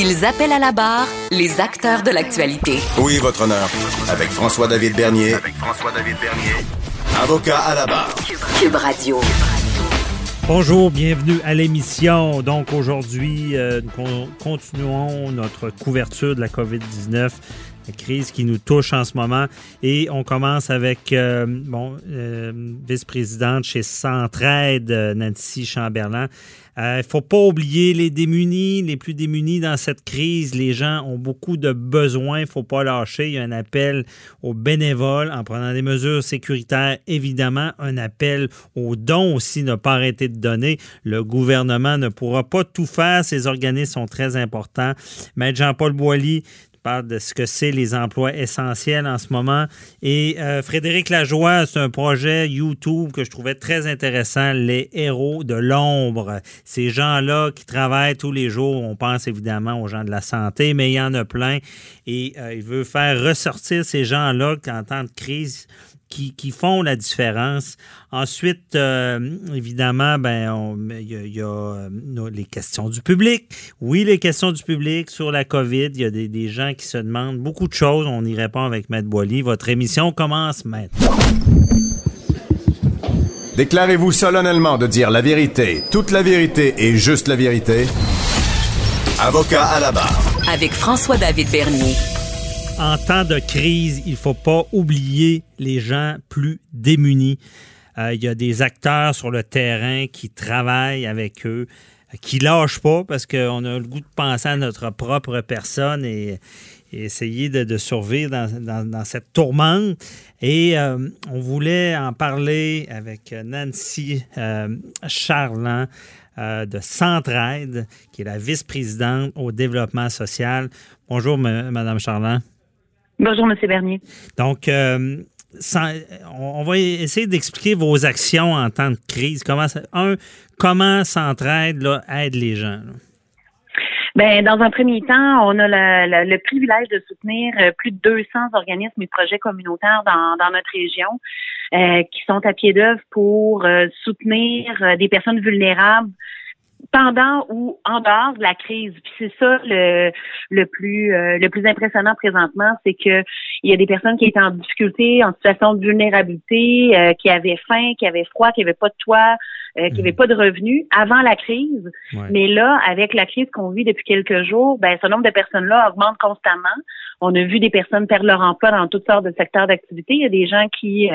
Ils appellent à la barre les acteurs de l'actualité. Oui, votre honneur. Avec François-David Bernier. Avec François-David Bernier. Avocat à la barre. Cube Radio. Bonjour, bienvenue à l'émission. Donc aujourd'hui, euh, nous continuons notre couverture de la COVID-19 la crise qui nous touche en ce moment. Et on commence avec, euh, bon, euh, vice-présidente chez Centraide, Nancy Chamberlain. Il ne faut pas oublier les démunis, les plus démunis dans cette crise. Les gens ont beaucoup de besoins. Il ne faut pas lâcher. Il y a un appel aux bénévoles en prenant des mesures sécuritaires, évidemment. Un appel aux dons aussi, ne pas arrêter de donner. Le gouvernement ne pourra pas tout faire. Ces organismes sont très importants. Maître Jean-Paul Boilly, de ce que c'est les emplois essentiels en ce moment. Et euh, Frédéric Lajoie, c'est un projet YouTube que je trouvais très intéressant, les héros de l'ombre. Ces gens-là qui travaillent tous les jours, on pense évidemment aux gens de la santé, mais il y en a plein. Et euh, il veut faire ressortir ces gens-là qu'en temps de crise, qui, font la différence. Ensuite, euh, évidemment, ben, il y, a, euh, les questions du public. Oui, les questions du public sur la COVID. Il y a des, gens qui se demandent beaucoup de choses. On y répond avec Maître Boily. Votre émission commence maintenant. Déclarez-vous solennellement de dire la vérité, toute la vérité et juste la vérité. Avocat à la barre. Avec François-David Bernier en temps de crise, il ne faut pas oublier les gens plus démunis. Euh, il y a des acteurs sur le terrain qui travaillent avec eux, qui lâchent pas parce qu'on a le goût de penser à notre propre personne et, essayer de, survivre dans, cette tourmente. Et euh, on voulait en parler avec Nancy euh, Charland de Centraide, qui est la vice-présidente au développement social. Bonjour, Madame Charland. Bonjour, M. Bernier. Donc, euh, on va essayer d'expliquer vos actions en temps de crise. Comment, un, comment Centraide aide les gens? Ben, dans un premier temps, on a le privilège de soutenir euh, plus de 200 organismes et projets communautaires dans, notre région euh, qui sont à pied d'œuvre pour soutenir des personnes vulnérables pendant ou en dehors de la crise. Puis c'est ça le, le plus euh, le plus impressionnant présentement, c'est que il y a des personnes qui étaient en difficulté, en situation de vulnérabilité, euh, qui avaient faim, qui avaient froid, qui n'avaient pas de toit, euh, qui n'avaient mhm. pas de revenus avant la crise. Mais là, avec la crise qu'on vit depuis quelques jours, ben ce nombre de personnes-là augmente constamment. On a vu des personnes perdre leur emploi dans toutes sortes de secteurs d'activité. Il y a des gens qui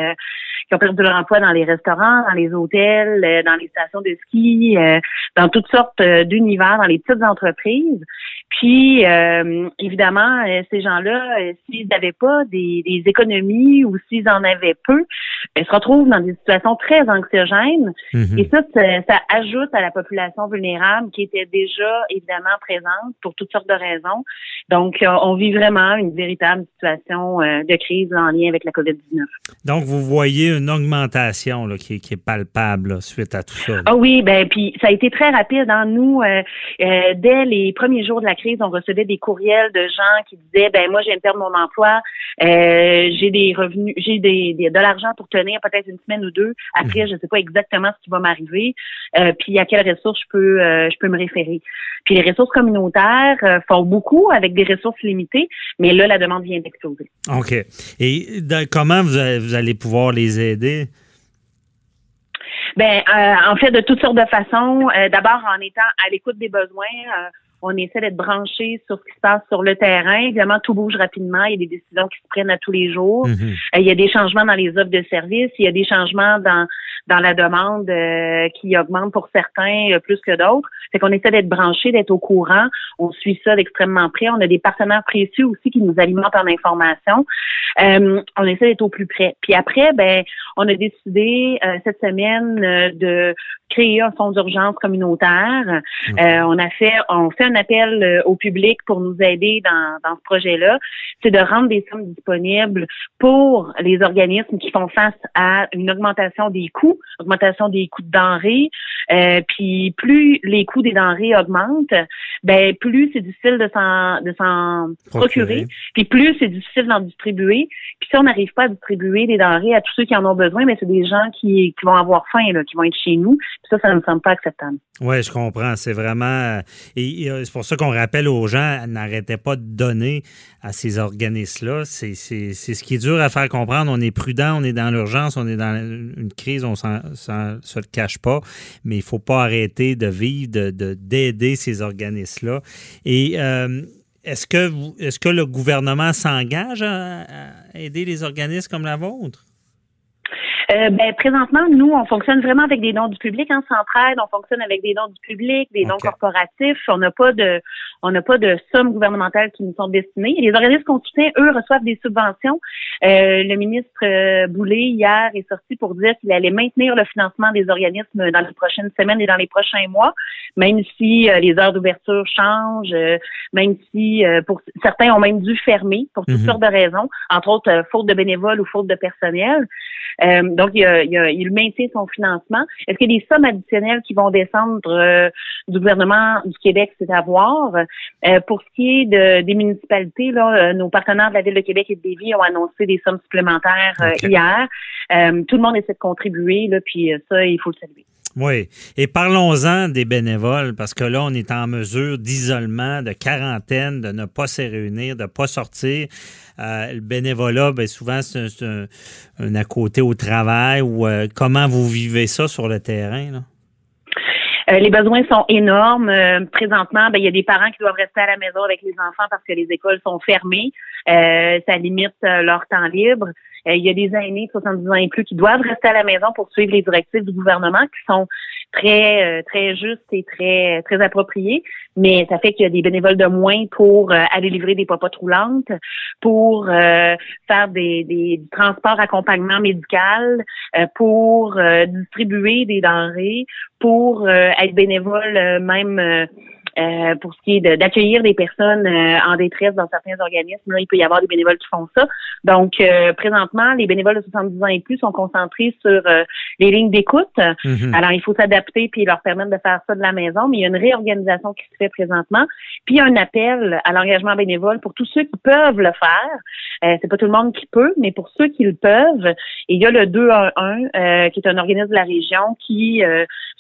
qui ont perdu leur emploi dans les restaurants, dans les hôtels, euh, dans les stations de ski, euh, dans toutes sortes euh, d'univers, dans les petites entreprises. Puis, évidemment, ces gens-là, s'ils n'avaient pas des, économies ou s'ils en avaient peu, ils se retrouvent dans des situations très anxiogènes. Mm-hmm. Et ça, ça, ajoute à la population vulnérable qui était déjà évidemment présente pour toutes sortes de raisons. Donc, on vit vraiment une véritable situation de crise en lien avec la COVID-19. Donc, vous voyez une augmentation qui, est palpable suite à tout ça. Ah oui, ben puis ça a été très rapide. Hein. Nous, euh, euh, dès les premiers jours de la crise, on recevait des courriels de gens qui disaient ben moi, je viens de perdre mon emploi, euh, j'ai des revenus, j'ai des, de l'argent pour tenir peut-être une semaine ou deux. Après, mhm. je ne sais pas exactement ce qui va m'arriver. puis à quelles ressources je peux je peux me référer. Puis les ressources communautaires font beaucoup avec des ressources limitées, mais là, la demande vient d'exploser. OK. Et comment vous allez pouvoir les aider? Ben, euh, en fait, de toutes sortes de façons. Euh, d'abord, en étant à l'écoute des besoins, euh, on essaie d'être branché sur ce qui se passe sur le terrain. Évidemment, tout bouge rapidement. Il y a des décisions qui se prennent à tous les jours. Mm-hmm. il y a des changements dans les offres de services. Il y a des changements dans dans la demande qui augmente pour certains plus que d'autres. C'est qu'on essaie d'être branché, d'être au courant. On suit ça d'extrêmement près. On a des partenaires précieux aussi qui nous alimentent en information. on essaie d'être au plus près. Puis après, ben, on a décidé cette semaine de créer un fonds d'urgence communautaire. on a fait, on fait un un appel euh, au public pour nous aider dans, dans ce projet-là, c'est de rendre des sommes disponibles pour les organismes qui font face à une augmentation des coûts, augmentation des coûts de denrées. Euh, puis plus les coûts des denrées augmentent, ben plus c'est difficile de s'en de s'en procurer. Puis plus c'est difficile d'en distribuer. Puis si on n'arrive pas à distribuer des denrées à tous ceux qui en ont besoin, mais ben, c'est des gens qui, qui vont avoir faim, là, qui vont être chez nous. Puis ça, ça ne me semble pas acceptable. Oui, je comprends. C'est vraiment. Et, c'est pour ça qu'on rappelle aux gens, n'arrêtez pas de donner à ces organismes-là. C'est ce qui est dur à faire comprendre. On est prudent, on est dans l'urgence, on est dans une crise, on ne se le cache pas. Mais il ne faut pas arrêter de vivre, d'aider de, ces organismes-là. Et. Euh, est-ce que, est-ce que le gouvernement s'engage à aider les organismes comme la vôtre? Euh, ben, présentement, nous, on fonctionne vraiment avec des dons du public en hein, centraide. On fonctionne avec des dons du public, des dons corporatifs. On n'a pas de, on n'a pas de sommes gouvernementales qui nous sont destinées. Les organismes qu'on soutient, eux, reçoivent des subventions. Euh, le ministre euh, Boulay hier est sorti pour dire qu'il allait maintenir le financement des organismes dans les prochaines semaines et dans les prochains mois, même si les heures d'ouverture changent, même si pour certains ont même dû fermer pour toutes mhm. sortes de raisons, entre autres faute de bénévoles ou faute de personnel. Donc, il, il, maintient son financement. Est-ce qu'il y a des sommes additionnelles qui vont descendre euh, du gouvernement du Québec? C'est à voir. Euh, pour ce qui est de, des municipalités, là, euh, nos partenaires de la Ville de Québec et de Lévis ont annoncé des sommes supplémentaires hier. tout le monde essaie de contribuer, là, puis ça, il faut le saluer. Oui. Et parlons-en des bénévoles, parce que là, on est en mesure d'isolement, de quarantaine, de ne pas se réunir, de ne pas sortir. Euh, le bénévolat, bien, souvent, c'est un, à côté au travail. ou euh, comment vous vivez ça sur le terrain? Là? Euh, les besoins sont énormes. présentement, ben, il y a des parents qui doivent rester à la maison avec les enfants parce que les écoles sont fermées. ça limite leur temps libre. Il y a des aînés de 70 ans et plus qui doivent rester à la maison pour suivre les directives du gouvernement qui sont très euh, très juste et très très approprié, mais ça fait qu'il y a des bénévoles de moins pour euh, aller livrer des popotes roulantes, pour euh, faire des, des transports accompagnement médical, pour distribuer des denrées, pour être bénévole même euh, pour ce qui est d'accueillir des personnes euh, en détresse dans certains organismes, là, il peut y avoir des bénévoles qui font ça. Donc, euh, présentement, les bénévoles de 70 ans et plus sont concentrés sur les lignes d'écoute. Mhm. Alors, il faut s'adapter puis leur permettre de faire ça de la maison, mais il y a une réorganisation qui se fait présentement. Puis, il y a un appel à l'engagement bénévole pour tous ceux qui peuvent le faire. c'est pas tout le monde qui peut, mais pour ceux qui le peuvent. Et il y a le 211, qui est un organisme de la région qui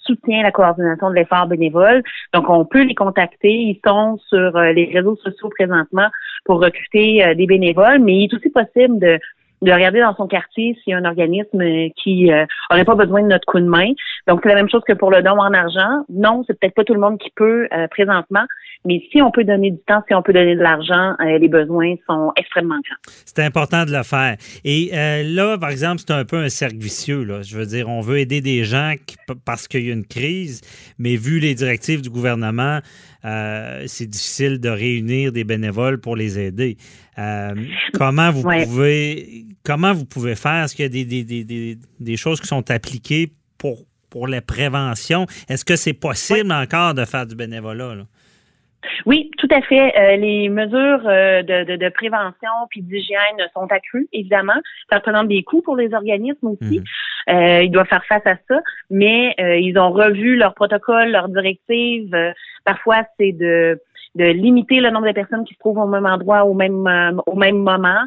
soutient la coordination de l'effort bénévole. Donc, on peut les Ils sont sur euh, les réseaux sociaux présentement pour recruter euh, des bénévoles, mais il est aussi possible de de regarder dans son quartier s'il y a un organisme euh, qui n'aurait pas besoin de notre coup de main. Donc, c'est la même chose que pour le don en argent. Non, c'est peut-être pas tout le monde qui peut présentement, mais si on peut donner du temps, si on peut donner de l'argent, euh, les besoins sont extrêmement grands. C'est important de le faire. Et euh, là, par exemple, c'est un peu un cercle vicieux. Là. Je veux dire, on veut aider des gens parce qu'il y a une crise, mais vu les directives du gouvernement, euh, c'est difficile de réunir des bénévoles pour les aider. comment vous pouvez comment vous pouvez faire? Est-ce qu'il y a des, des, des, des, choses qui sont appliquées pour, pour la prévention? Est-ce que c'est possible encore de faire du bénévolat? Là? Oui, tout à fait. Euh, les mesures euh, de, de, prévention puis d'hygiène sont accrues, évidemment. Ça représente des coûts pour les organismes aussi. Mhm. Euh, ils doivent faire face à ça, mais ils ont revu leurs protocoles, leurs directives. parfois, c'est de de limiter le nombre de personnes qui se trouvent au même endroit au même au même moment.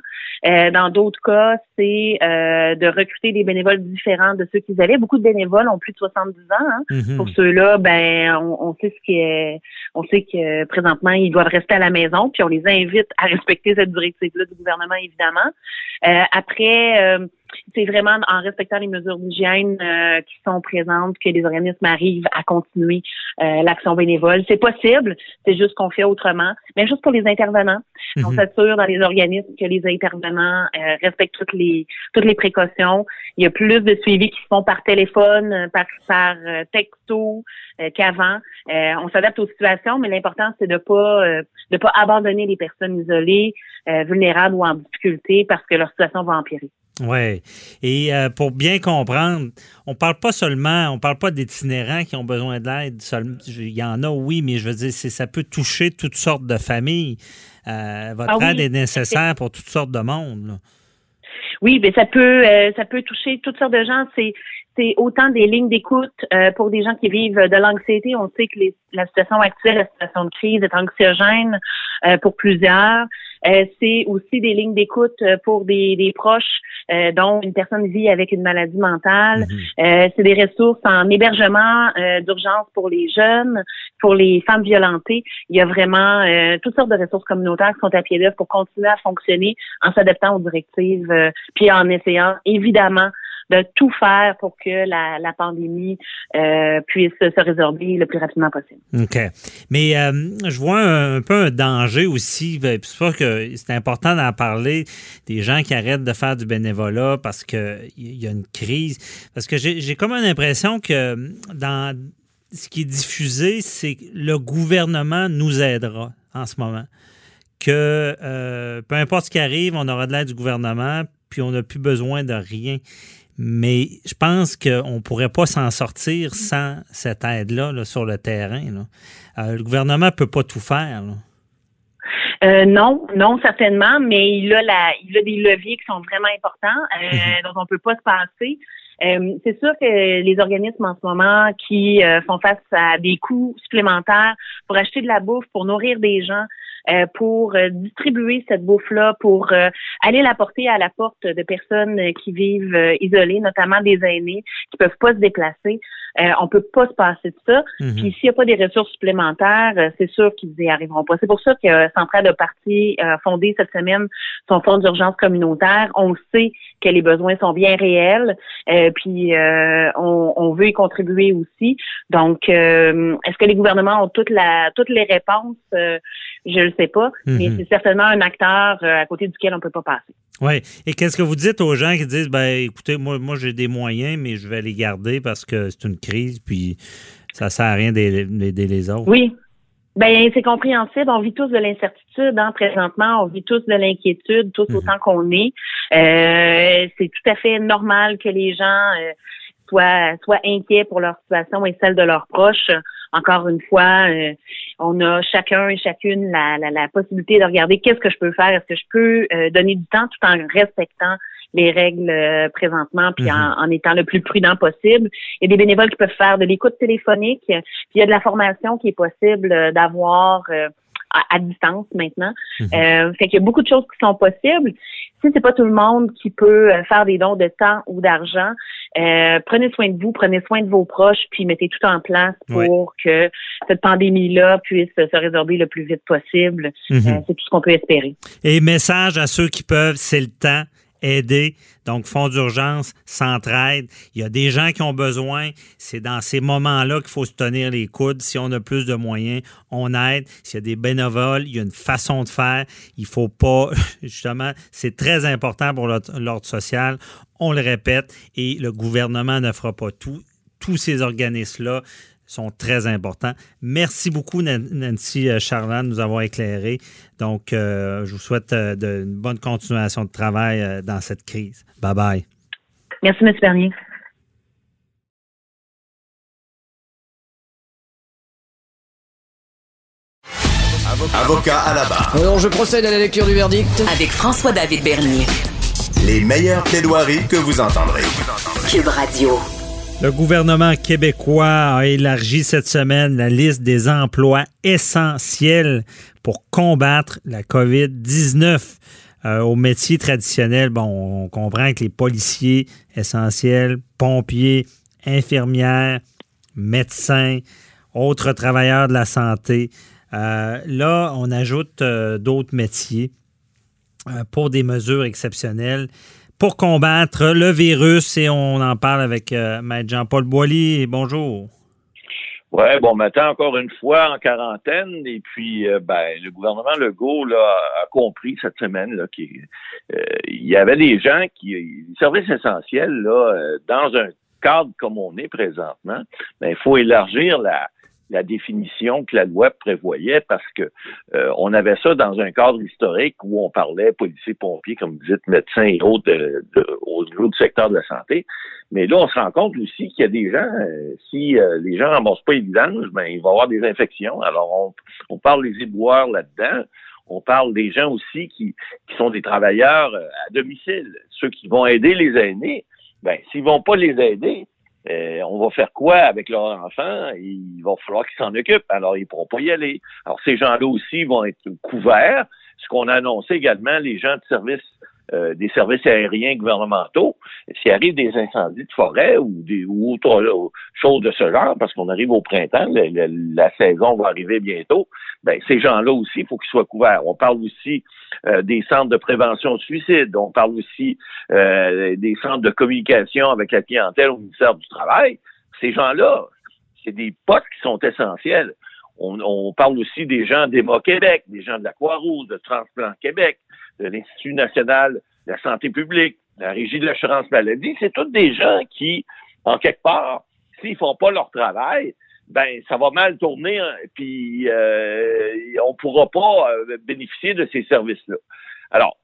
Euh, dans d'autres cas, c'est euh, de recruter des bénévoles différents de ceux qu'ils avaient. Beaucoup de bénévoles ont plus de 70 ans. Hein. Mm-hmm. Pour ceux-là, ben on, sait ce qui est, on sait que présentement ils doivent rester à la maison, puis on les invite à respecter cette directive-là du gouvernement évidemment. Euh, après c'est vraiment en respectant les mesures d'hygiène euh, qui sont présentes que les organismes arrivent à continuer euh, l'action bénévole. C'est possible, c'est juste qu'on fait autrement. Même chose pour les intervenants. On mhm. s'assure dans les organismes que les intervenants euh, respectent toutes les toutes les précautions. Il y a plus de suivis qui se font par téléphone, par, par texte tôt qu'avant. on s'adapte aux situations, mais l'important c'est de pas de pas abandonner les personnes isolées, vulnérables ou en difficulté parce que leur situation va empirer. Oui. Et euh, pour bien comprendre, on parle pas seulement, on parle pas d'itinérants qui ont besoin d'aide. Il y en a, oui, mais je veux dire, ça peut toucher toutes sortes de familles. Euh, votre ah aide est nécessaire pour toutes sortes de monde. Oui, mais ça peut, euh, ça peut toucher toutes sortes de gens. C'est c'est autant des lignes d'écoute pour des gens qui vivent de l'anxiété. On sait que la situation actuelle, la situation de crise est anxiogène pour plusieurs. Euh, c'est aussi des lignes d'écoute euh, pour des, des proches euh, dont une personne vit avec une maladie mentale. Mhm. c'est des ressources en hébergement d'urgence pour les jeunes, pour les femmes violentées. Il y a vraiment toutes sortes de ressources communautaires qui sont à pied d'œuvre pour continuer à fonctionner en s'adaptant aux directives, puis en essayant évidemment de tout faire pour que la, pandémie euh, puisse se résorber le plus rapidement possible. OK. Mais euh, je vois un, peu un danger aussi. Ben, c'est pas que c'est important d'en parler des gens qui arrêtent de faire du bénévolat parce qu'il y a une crise. Parce que j'ai comme l'impression que dans ce qui est diffusé, c'est que le gouvernement nous aidera en ce moment. Que euh, peu importe ce qui arrive, on aura de l'aide du gouvernement, puis on n'a plus besoin de rien. Mais je pense qu'on ne pourrait pas s'en sortir sans cette aide-là sur le terrain. Euh, le gouvernement ne peut pas tout faire. Euh, non, non, certainement, mais il a, la, il a des leviers qui sont vraiment importants, euh, mhm. dont on ne peut pas se passer. c'est sûr que les organismes en ce moment qui font face à des coûts supplémentaires pour acheter de la bouffe, pour nourrir des gens, euh, pour euh, distribuer cette bouffe-là, pour euh, aller la porter à la porte de personnes qui vivent isolées, notamment des aînés qui peuvent pas se déplacer. Euh, on peut pas se passer de ça. Mhm. Puis s'il n'y a pas des ressources supplémentaires, c'est sûr qu'ils n'y arriveront pas. C'est pour ça que Centrale de parti a fondé cette semaine son fonds d'urgence communautaire. On sait que les besoins sont bien réels, puis on, on, veut y contribuer aussi. Donc, est-ce que les gouvernements ont toute la, toutes les réponses? Je le sais pas, mais mhm. c'est certainement un acteur euh, à côté duquel on peut pas passer. Oui. Et qu'est-ce que vous dites aux gens qui disent, ben, écoutez, moi, moi j'ai des moyens, mais je vais les garder parce que c'est une crise, puis ça sert à rien d'aider les autres? Oui. Ben, c'est compréhensible. On vit tous de l'incertitude, hein, présentement. On vit tous de l'inquiétude, tous mhm. autant qu'on est. Euh, c'est tout à fait normal que les gens euh, soient, soient inquiets pour leur situation et celle de leurs proches encore une fois, euh, on a chacun et chacune la, la, possibilité de regarder qu'est-ce que je peux faire, est-ce que je peux euh, donner du temps tout en respectant les règles euh, présentement, puis en, mhm. en, étant le plus prudent possible. Il y a des bénévoles qui peuvent faire de l'écoute téléphonique, puis il y a de la formation qui est possible d'avoir à, distance maintenant. Euh, fait qu'il y a beaucoup de choses qui sont possibles. Si c'est pas tout le monde qui peut euh, faire des dons de temps ou d'argent, euh, prenez soin de vous, prenez soin de vos proches, puis mettez tout en place pour que cette pandémie-là puisse se résorber le plus vite possible. Mhm. c'est tout ce qu'on peut espérer. Et message à ceux qui peuvent, c'est le temps aider. Donc, fonds d'urgence, s'entraide. Il y a des gens qui ont besoin. C'est dans ces moments-là qu'il faut se tenir les coudes. Si on a plus de moyens, on aide. S'il y a des bénévoles, il y a une façon de faire. Il faut pas, justement, c'est très important pour l'ordre social. On le répète et le gouvernement ne fera pas tout. Tous ces organismes-là sont très importants. Merci beaucoup, Nancy euh, Charland, de nous avoir éclairé. Donc, euh, je vous souhaite euh, de, une bonne continuation de travail dans cette crise. Bye bye. Merci, M. Bernier. Avocat à la barre. Alors, je procède à la lecture du verdict. Avec François-David Bernier. Les meilleures plaidoiries que vous entendrez. Cube Radio. Le gouvernement québécois a élargi cette semaine la liste des emplois essentiels pour combattre la COVID-19. Euh, aux métiers traditionnels, bon, on comprend que les policiers essentiels, pompiers, infirmières, médecins, autres travailleurs de la santé. Euh, là, on ajoute euh, d'autres métiers pour des mesures exceptionnelles pour combattre le virus et on en parle avec euh, Maître Jean-Paul Boilly. Bonjour. Oui, bon matin encore une fois en quarantaine et puis euh, ben, le gouvernement Legault là, a compris cette semaine qu'il euh, y avait des gens qui, services essentiels là, dans un cadre comme on est présentement, ben, il faut élargir la, la définition que la loi prévoyait parce que euh, on avait ça dans un cadre historique où on parlait policiers, pompiers, comme vous dites, médecins et autres au niveau du secteur de la santé. Mais là, on se rend compte aussi qu'il y a des gens, euh, si euh, les gens remboursent pas les vidanges, ben il va y avoir des infections. Alors on, on parle des éboueurs là-dedans. On parle des gens aussi qui, qui sont des travailleurs à domicile, ceux qui vont aider les aînés. Ben, s'ils vont pas les aider, euh, on va faire quoi avec leurs enfants? Il va falloir qu'ils s'en occupent. Alors, ils ne pourront pas y aller. Alors, ces gens-là aussi vont être couverts. Ce qu'on a annoncé également, les gens de service euh, des services aériens gouvernementaux, s'il arrive des incendies de forêt ou des ou autres choses de ce genre, parce qu'on arrive au printemps, la saison va arriver bientôt, ben, ces gens-là aussi, il faut qu'ils soient couverts. On parle aussi euh, des centres de prévention de suicide, on parle aussi euh, des centres de communication avec la clientèle au ministère du Travail. Ces gens-là, c'est des postes qui sont essentiels. On, on, parle aussi des gens d'EMA Québec, des gens de la Croix-Rouge, de Transplant Québec de l'Institut national de la santé publique, la Régie de l'assurance maladie, c'est tous des gens qui, en quelque part, s'ils font pas leur travail, ben ça va mal tourner, hein, puis euh, on pourra pas euh, bénéficier de ces services-là. Alors,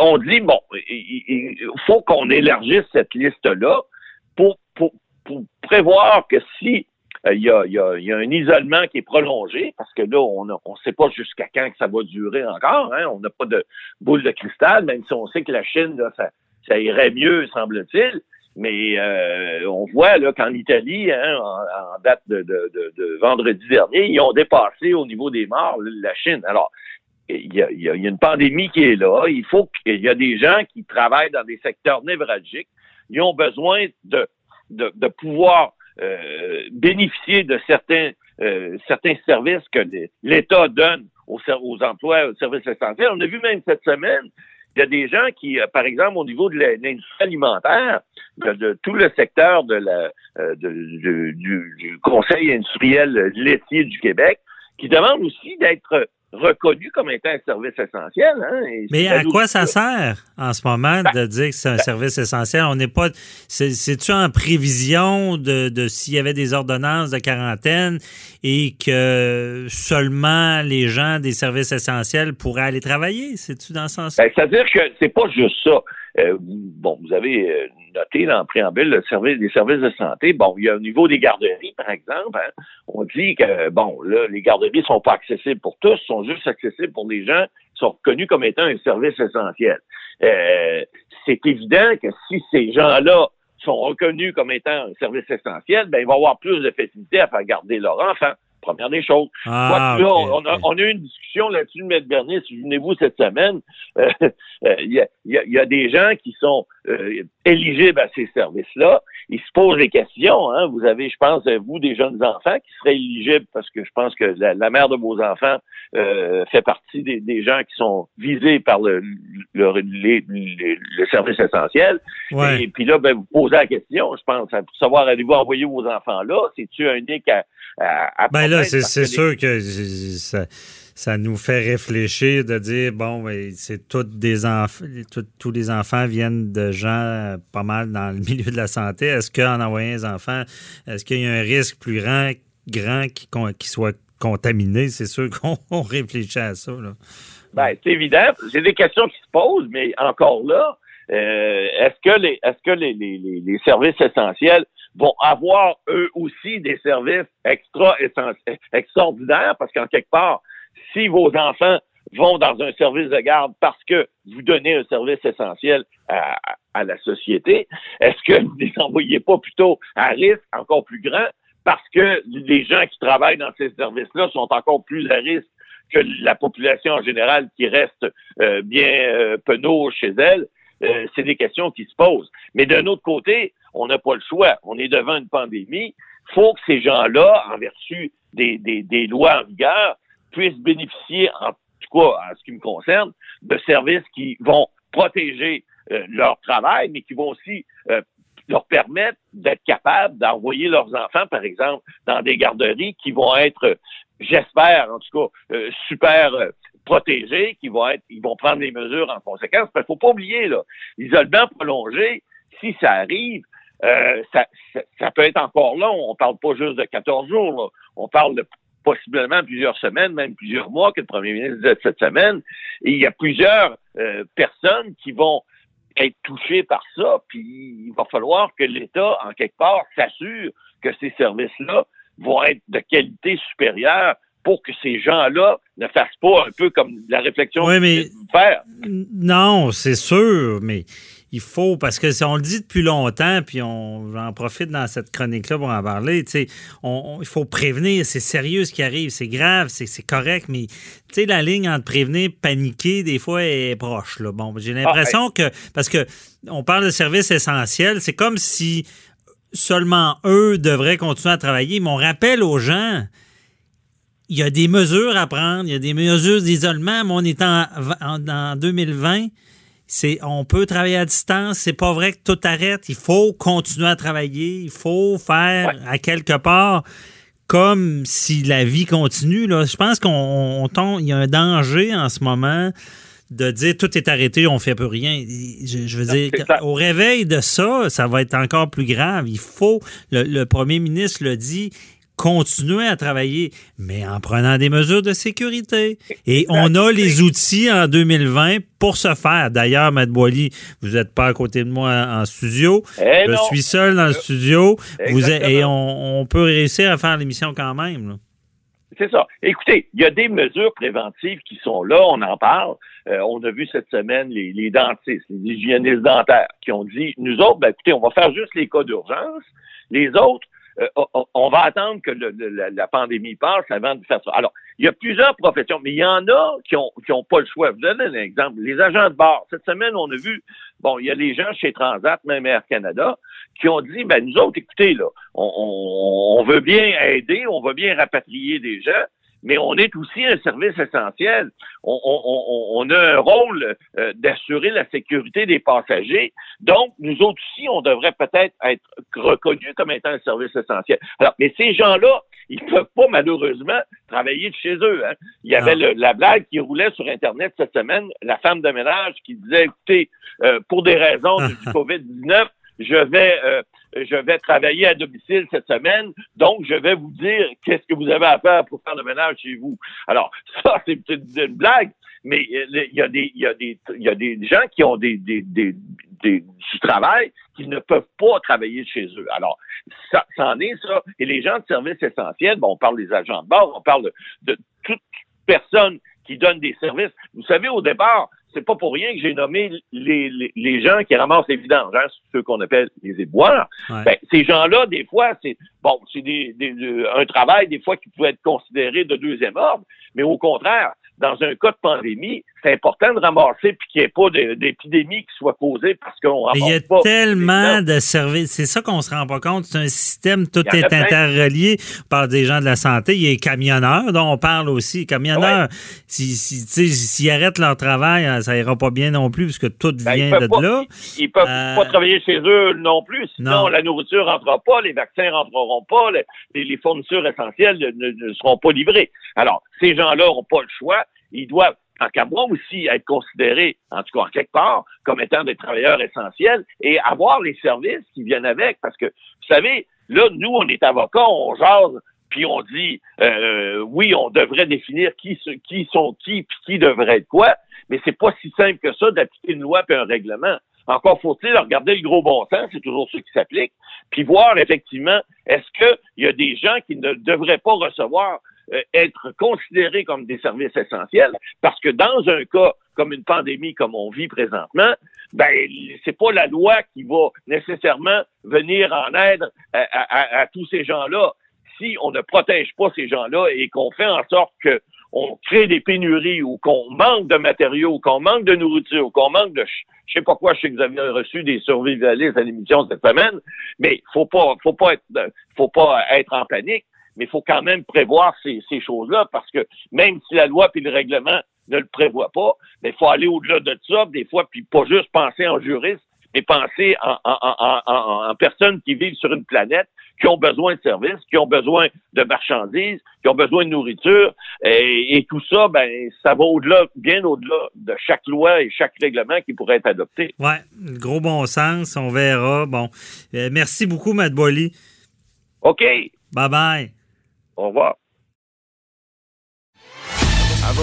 on dit bon, il faut qu'on élargisse cette liste-là pour, pour, pour prévoir que si il y, a, y, a, y, a, un isolement qui est prolongé parce que là, on ne on sait pas jusqu'à quand que ça va durer encore. Hein? On n'a pas de boule de cristal, même si on sait que la Chine, là, ça, ça irait mieux, semble-t-il. Mais euh, on voit qu'en Italie, hein, en, date de, de, de, de, vendredi dernier, ils ont dépassé au niveau des morts la Chine. Alors, il y, a, il y a une pandémie qui est là. Il faut qu'il y a des gens qui travaillent dans des secteurs névralgiques. Ils ont besoin de, de, de pouvoir euh, bénéficier de certains euh, certains services que l'État donne aux, emplois, aux services essentiels. On a vu même cette semaine, il y a des gens qui, euh, par exemple, au niveau de l'industrie alimentaire, de, tout le secteur de la, du, Conseil industriel laitier du Québec, qui demandent aussi d'être reconnu comme étant un service essentiel. Hein, Mais à quoi ça sert en ce moment ben, de dire que c'est un ben service essentiel? On n'est pas. C'est-tu en prévision de, de s'il y avait des ordonnances de quarantaine et que seulement les gens des services essentiels pourraient aller travailler? C'est-tu dans ce sens-là? Ben, C'est-à-dire que c'est pas juste ça. Euh, bon, vous avez euh, noté dans le préambule le service, les services de santé. Bon, il y a au niveau des garderies, par exemple, hein, on dit que, bon, là, les garderies sont pas accessibles pour tous, sont juste accessibles pour les gens qui sont reconnus comme étant un service essentiel. Euh, c'est évident que si ces gens-là sont reconnus comme étant un service essentiel, ben, ils vont avoir plus de facilité à faire garder leur enfant. Première des choses. Ah, on, a, eu une discussion là-dessus, M. Bernier, souvenez-vous, cette semaine. Euh, euh, il y, a, des gens qui sont euh, éligibles à ces services-là. Ils se posent des questions. Hein. Vous avez, je pense, vous, des jeunes enfants qui seraient éligibles parce que je pense que la, mère de vos enfants fait partie des, gens qui sont visés par le, le, service essentiel. Et, puis là, ben, vous posez la question, je pense, pour savoir, allez-vous envoyer vos enfants là? C'est-tu un nick à ben là, c'est sûr que ça, nous fait réfléchir de dire bon, c'est toutes des enfants, tous les enfants viennent de gens euh, pas mal dans le milieu de la santé. Est-ce qu'en envoyant les enfants, est-ce qu'il y a un risque plus grand, grand qui, qui soit contaminé? C'est sûr qu'on réfléchit à ça. Ben, c'est évident. C'est des questions qui se posent, mais encore là, euh, est-ce que les est-ce que les, les, les, services essentiels vont avoir eux aussi des services extra extraordinaires? Parce qu'en quelque part, si vos enfants vont dans un service de garde parce que vous donnez un service essentiel à, la société, est-ce que vous ne les envoyez pas plutôt à risque encore plus grand parce que les gens qui travaillent dans ces services-là sont encore plus à risque que la population en général qui reste euh, bien euh, penaud chez elle? Euh, c'est des questions qui se posent. Mais d'un autre côté, on n'a pas le choix. On est devant une pandémie. Il faut que ces gens-là, en vertu des, lois en vigueur, puissent bénéficier, en tout cas en ce qui me concerne, de services qui vont protéger euh, leur travail, mais qui vont aussi euh, leur permettre d'être capables d'envoyer leurs enfants, par exemple, dans des garderies qui vont être, j'espère en tout cas, super protégés, qui vont être, ils vont prendre les mesures en conséquence. Il ne faut pas oublier, là, l'isolement prolongé, si ça arrive, euh, ça, ça, peut être encore long. On parle pas juste de 14 jours. On parle de possiblement plusieurs semaines, même plusieurs mois, que le premier ministre disait cette semaine. Et il y a plusieurs euh, personnes qui vont être touchées par ça, puis il va falloir que l'État, en quelque part, s'assure que ces services-là vont être de qualité supérieure pour que ces gens-là ne fassent pas un peu comme la réflexion oui, mais, faire. Non, c'est sûr, mais il faut, parce que si on le dit depuis longtemps, puis on en profite dans cette chronique-là pour en parler, tu sais, il faut prévenir, c'est sérieux ce qui arrive, c'est grave, c'est correct, mais tu sais, la ligne entre prévenir, paniquer, des fois, est proche. Là. Bon, j'ai l'impression que, parce que on parle de services essentiels, c'est comme si seulement eux devraient continuer à travailler, mais on rappelle aux gens il y a des mesures à prendre, il y a des mesures d'isolement, mais on est en, en, 2020. C'est, on peut travailler à distance. C'est pas vrai que tout arrête. Il faut continuer à travailler. Il faut faire à quelque part comme si la vie continue. Là. Je pense qu'on tombe, il y a un danger en ce moment de dire tout est arrêté, on fait plus rien. Je, veux dire, au réveil de ça, ça va être encore plus grave. Il faut, le, le premier ministre le dit, continuer à travailler, mais en prenant des mesures de sécurité. Et on a les outils en 2020 pour ce faire. D'ailleurs, Matt Boily, vous n'êtes pas à côté de moi en studio. Eh Je suis seul dans le studio. Vous et on, peut réussir à faire l'émission quand même. C'est ça. Écoutez, il y a des mesures préventives qui sont là, on en parle. Euh, on a vu cette semaine les, dentistes, les hygiénistes dentaires qui ont dit, nous autres, ben, écoutez, on va faire juste les cas d'urgence. Les autres, euh, on va attendre que la, pandémie passe avant de faire ça. Alors, il y a plusieurs professions, mais il y en a qui ont, qui ont pas le choix. Je vous donne un exemple. Les agents de bord. Cette semaine, on a vu, bon, il y a des gens chez Transat, même Air Canada, qui ont dit, ben, nous autres, écoutez, là, on, on veut bien aider, on veut bien rapatrier des gens, mais on est aussi un service essentiel. On, a un rôle euh, d'assurer la sécurité des passagers. Donc, nous autres aussi, on devrait peut-être être reconnus comme étant un service essentiel. Alors, mais ces gens-là, ils ne peuvent pas malheureusement travailler de chez eux. Hein. Il y avait la blague qui roulait sur Internet cette semaine, la femme de ménage qui disait, écoutez, euh, pour des raisons du COVID-19, je vais euh, je vais travailler à domicile cette semaine, donc je vais vous dire qu'est-ce que vous avez à faire pour faire le ménage chez vous. Alors, ça, c'est une blague, mais euh, il y a des, il y a des, il y a des gens qui ont des, des, des, des, du travail qui ne peuvent pas travailler chez eux. Alors, ça, ça en est ça. Et les gens de services essentiels, bon, on parle des agents de bord, on parle de, de toute personne qui donne des services. Vous savez, au départ, c'est pas pour rien que j'ai nommé les, les, les, gens qui ramassent les vidanges, hein, ceux qu'on appelle les éboueurs. Ben, ces gens-là, des fois, c'est bon, c'est des, des, un travail des fois qui peut être considéré de deuxième ordre, mais au contraire, dans un cas de pandémie, c'est important de ramasser puis qu'il n'y ait pas d'épidémie qui soit causée parce qu'on ramasse. Il y a tellement de services. C'est ça qu'on se rend pas compte. C'est un système, tout est interrelié. Parle des gens de la santé. Il y a les camionneurs dont on parle aussi. Les camionneurs, s'ils si, si, arrêtent leur travail, hein, ça ira pas bien non plus puisque tout ben, vient de là. Ils peuvent euh, pas travailler chez eux non plus. Sinon, la nourriture rentrera pas, les vaccins rentreront pas, les, les fournitures essentielles ne, ne seront pas livrées. Alors, ces gens-là n'ont pas le choix. Ils doivent qu'à moi aussi, être considérés, en tout cas quelque part, comme étant des travailleurs essentiels et avoir les services qui viennent avec. Parce que, vous savez, là, nous, on est avocats, on jase, puis on dit, euh, oui, on devrait définir qui, qui sont qui, puis qui devrait être quoi, mais c'est pas si simple que ça d'appliquer une loi puis un règlement. Encore faut-il regarder le gros bon sens, c'est toujours ce qui s'applique, puis voir effectivement, est-ce qu'il y a des gens qui ne devraient pas recevoir euh, être considérés comme des services essentiels, parce que dans un cas comme une pandémie comme on vit présentement, ben c'est pas la loi qui va nécessairement venir en aide à, tous ces gens-là. Si on ne protège pas ces gens-là et qu'on fait en sorte que on crée des pénuries ou qu'on manque de matériaux, qu'on manque de nourriture, ou qu'on manque de je sais pas quoi, je sais que vous avez reçu des survivalistes à l'émission cette semaine, mais faut pas faut pas être faut pas être en panique mais il faut quand même prévoir ces, choses-là parce que même si la loi et le règlement ne le prévoient pas, il faut aller au-delà de ça, des fois, puis pas juste penser en juriste, mais pensez en, en, en, en personnes qui vivent sur une planète qui ont besoin de services, qui ont besoin de marchandises, qui ont besoin de nourriture. Et, tout ça, ben, ça va au-delà, bien au-delà de chaque loi et chaque règlement qui pourrait être adopté. Oui, gros bon sens, on verra. Bon. Euh, merci beaucoup, Matt Boily. OK. Bye-bye. Au revoir.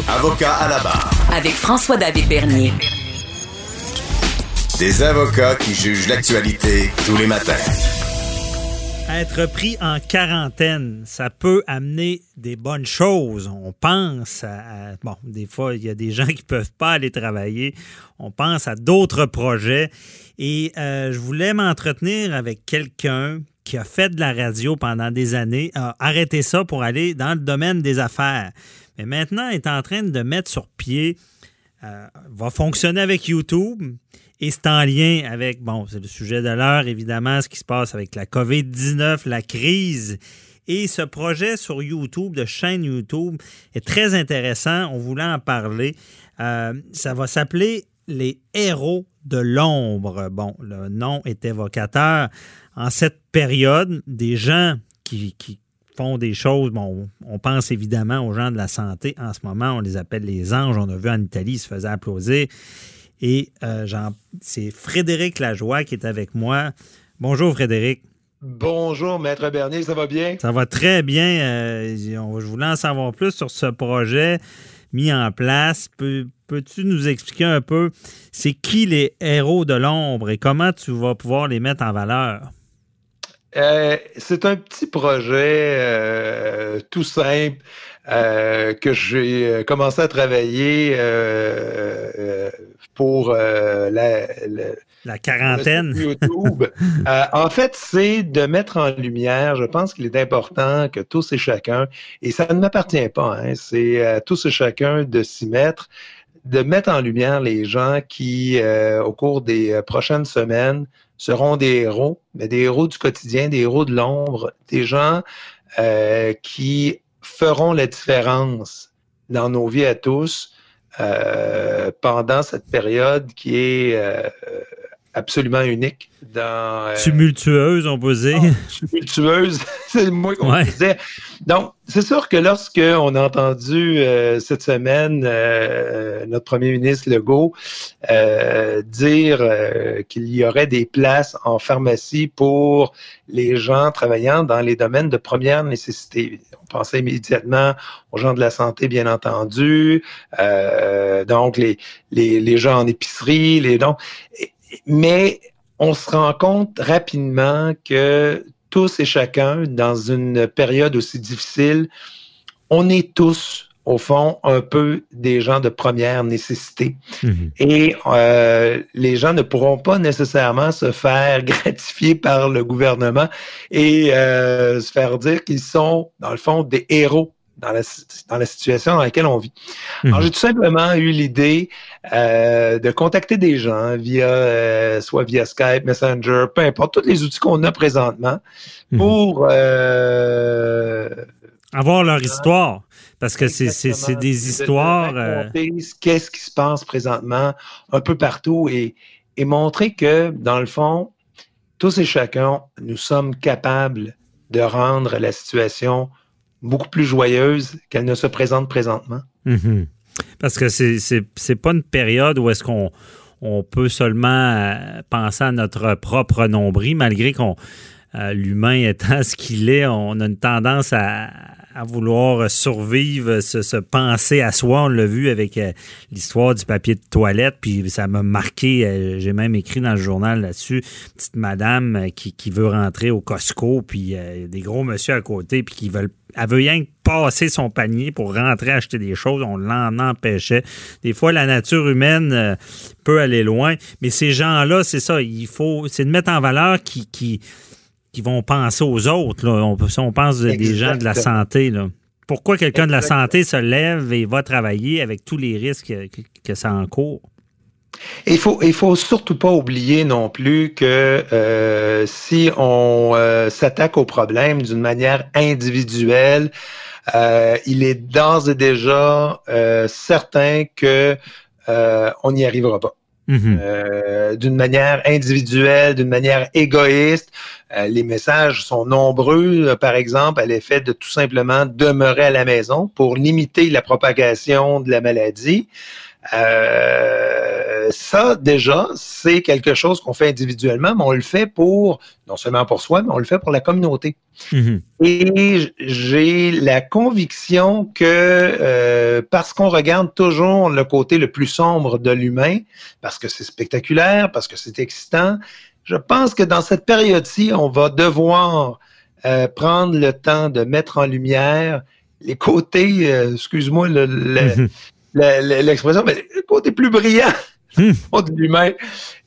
Avocat à la barre. Avec François-David Bernier. Des avocats qui jugent l'actualité tous les matins. Être pris en quarantaine, ça peut amener des bonnes choses. On pense à, bon, des fois, il y a des gens qui peuvent pas aller travailler. On pense à d'autres projets. Et euh, je voulais m'entretenir avec quelqu'un qui a fait de la radio pendant des années, a arrêté ça pour aller dans le domaine des affaires. Mais maintenant, est en train de mettre sur pied, euh, va fonctionner avec YouTube et c'est en lien avec, bon, c'est le sujet de l'heure, évidemment, ce qui se passe avec la COVID-19, la crise. Et ce projet sur YouTube, de chaîne YouTube, est très intéressant. On voulait en parler. Euh, ça va s'appeler Les héros de l'ombre. Bon, le nom est évocateur. En cette période, des gens qui, qui font des choses, bon, on pense évidemment aux gens de la santé. En ce moment, on les appelle les anges. On a vu en Italie, ils se faisaient applaudir. Et euh, c'est Frédéric Lajoie qui est avec moi. Bonjour Frédéric. Bonjour Maître Bernier, ça va bien? Ça va très bien. Euh, je voulais en savoir plus sur ce projet mis en place. Peux-tu nous expliquer un peu c'est qui les héros de l'ombre et comment tu vas pouvoir les mettre en valeur? Euh, c'est un petit projet tout simple. Que j'ai commencé à travailler pour euh, la, la, quarantaine. YouTube. Euh, en fait, c'est de mettre en lumière, je pense qu'il est important que tous et chacun, et ça ne m'appartient pas, hein, c'est à tous et chacun de s'y mettre, de mettre en lumière les gens qui, euh, au cours des prochaines semaines, seront des héros, mais des héros du quotidien, des héros de l'ombre, des gens qui feront la différence dans nos vies à tous, euh, pendant cette période qui est euh, absolument unique. Dans, euh, tumultueuse, on peut dire. Ah, tumultueuse, c'est le mot qu'on disait. Donc, c'est sûr que lorsque on a entendu cette semaine notre premier ministre Legault dire qu'il y aurait des places en pharmacie pour les gens travaillant dans les domaines de première nécessité. On pensait immédiatement aux gens de la santé, bien entendu, euh, donc les, les, les, gens en épicerie, les dons. Mais on se rend compte rapidement que tous et chacun, dans une période aussi difficile, on est tous au fond, un peu des gens de première nécessité. Mhm. Et euh, les gens ne pourront pas nécessairement se faire gratifier par le gouvernement et euh, se faire dire qu'ils sont, dans le fond, des héros dans la, dans la situation dans laquelle on vit. Alors, mhm. j'ai tout simplement eu l'idée euh, de contacter des gens via, euh, soit via Skype, Messenger, peu importe, tous les outils qu'on a présentement mhm. pour... Euh, Avoir leur histoire. Parce que c'est des histoires. Qu'est-ce qui se passe présentement un peu partout et, et montrer que, dans le fond, tous et chacun, nous sommes capables de rendre la situation beaucoup plus joyeuse qu'elle ne se présente présentement. Mm-hmm. Parce que c'est pas une période où est-ce qu'on on peut seulement euh, penser à notre propre nombril, malgré qu'on euh, l'humain étant ce qu'il est, on a une tendance à, à vouloir survivre, se, penser à soi. On l'a vu avec euh, l'histoire du papier de toilette, puis ça m'a marqué. Euh, j'ai même écrit dans le journal là-dessus, petite madame euh, qui, veut rentrer au Costco, puis des gros monsieur à côté, puis qui veulent elle veut rien que passer son panier pour rentrer acheter des choses. On l'en empêchait. Des fois, la nature humaine peut aller loin. Mais ces gens-là, c'est ça. Il faut, c'est de mettre en valeur qui, qui, qui vont penser aux autres. Là. On, on pense des gens de la santé. Là. Pourquoi quelqu'un de la santé se lève et va travailler avec tous les risques que, ça encourt? Il faut, il faut surtout pas oublier non plus que euh, si on euh, s'attaque au problème d'une manière individuelle, euh, il est d'ores et déjà certain que on n'y arrivera pas. Mm-hmm. d'une manière individuelle, d'une manière égoïste. les messages sont nombreux, par exemple, à l'effet de tout simplement demeurer à la maison pour limiter la propagation de la maladie. Euh, ça, déjà, c'est quelque chose qu'on fait individuellement, mais on le fait pour, non seulement pour soi, mais on le fait pour la communauté. Mhm. Et j'ai la conviction que euh, parce qu'on regarde toujours le côté le plus sombre de l'humain, parce que c'est spectaculaire, parce que c'est excitant, je pense que dans cette période-ci, on va devoir euh, prendre le temps de mettre en lumière les côtés, excuse-moi, le, mhm l'expression, mais le côté plus brillant hmm. de l'humain.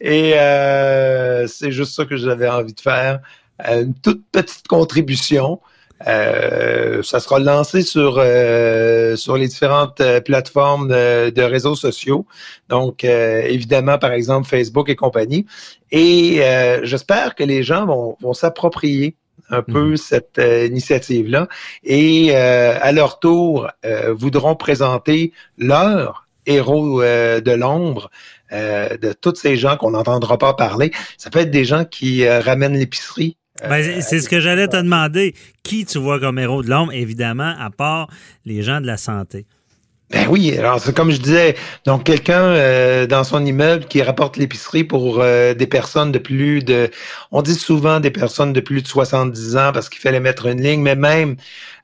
Et euh, c'est juste ça que j'avais envie de faire. Euh, une toute petite contribution. Euh, ça sera lancé sur sur les différentes plateformes de, réseaux sociaux. Donc, évidemment, par exemple, Facebook et compagnie. Et j'espère que les gens vont, vont s'approprier un peu mhm. cette euh, initiative-là et euh, à leur tour euh, voudront présenter leur héros de l'ombre de tous ces gens qu'on n'entendra pas parler. Ça peut être des gens qui ramènent l'épicerie ben, c'est ce que j'allais te demander. Qui tu vois comme héros de l'ombre, évidemment, à part les gens de la santé? Ben oui, alors c'est comme je disais, donc quelqu'un euh, dans son immeuble qui rapporte l'épicerie pour euh, des personnes de plus de, on dit souvent des personnes de plus de 70 ans parce qu'il fallait mettre une ligne, mais même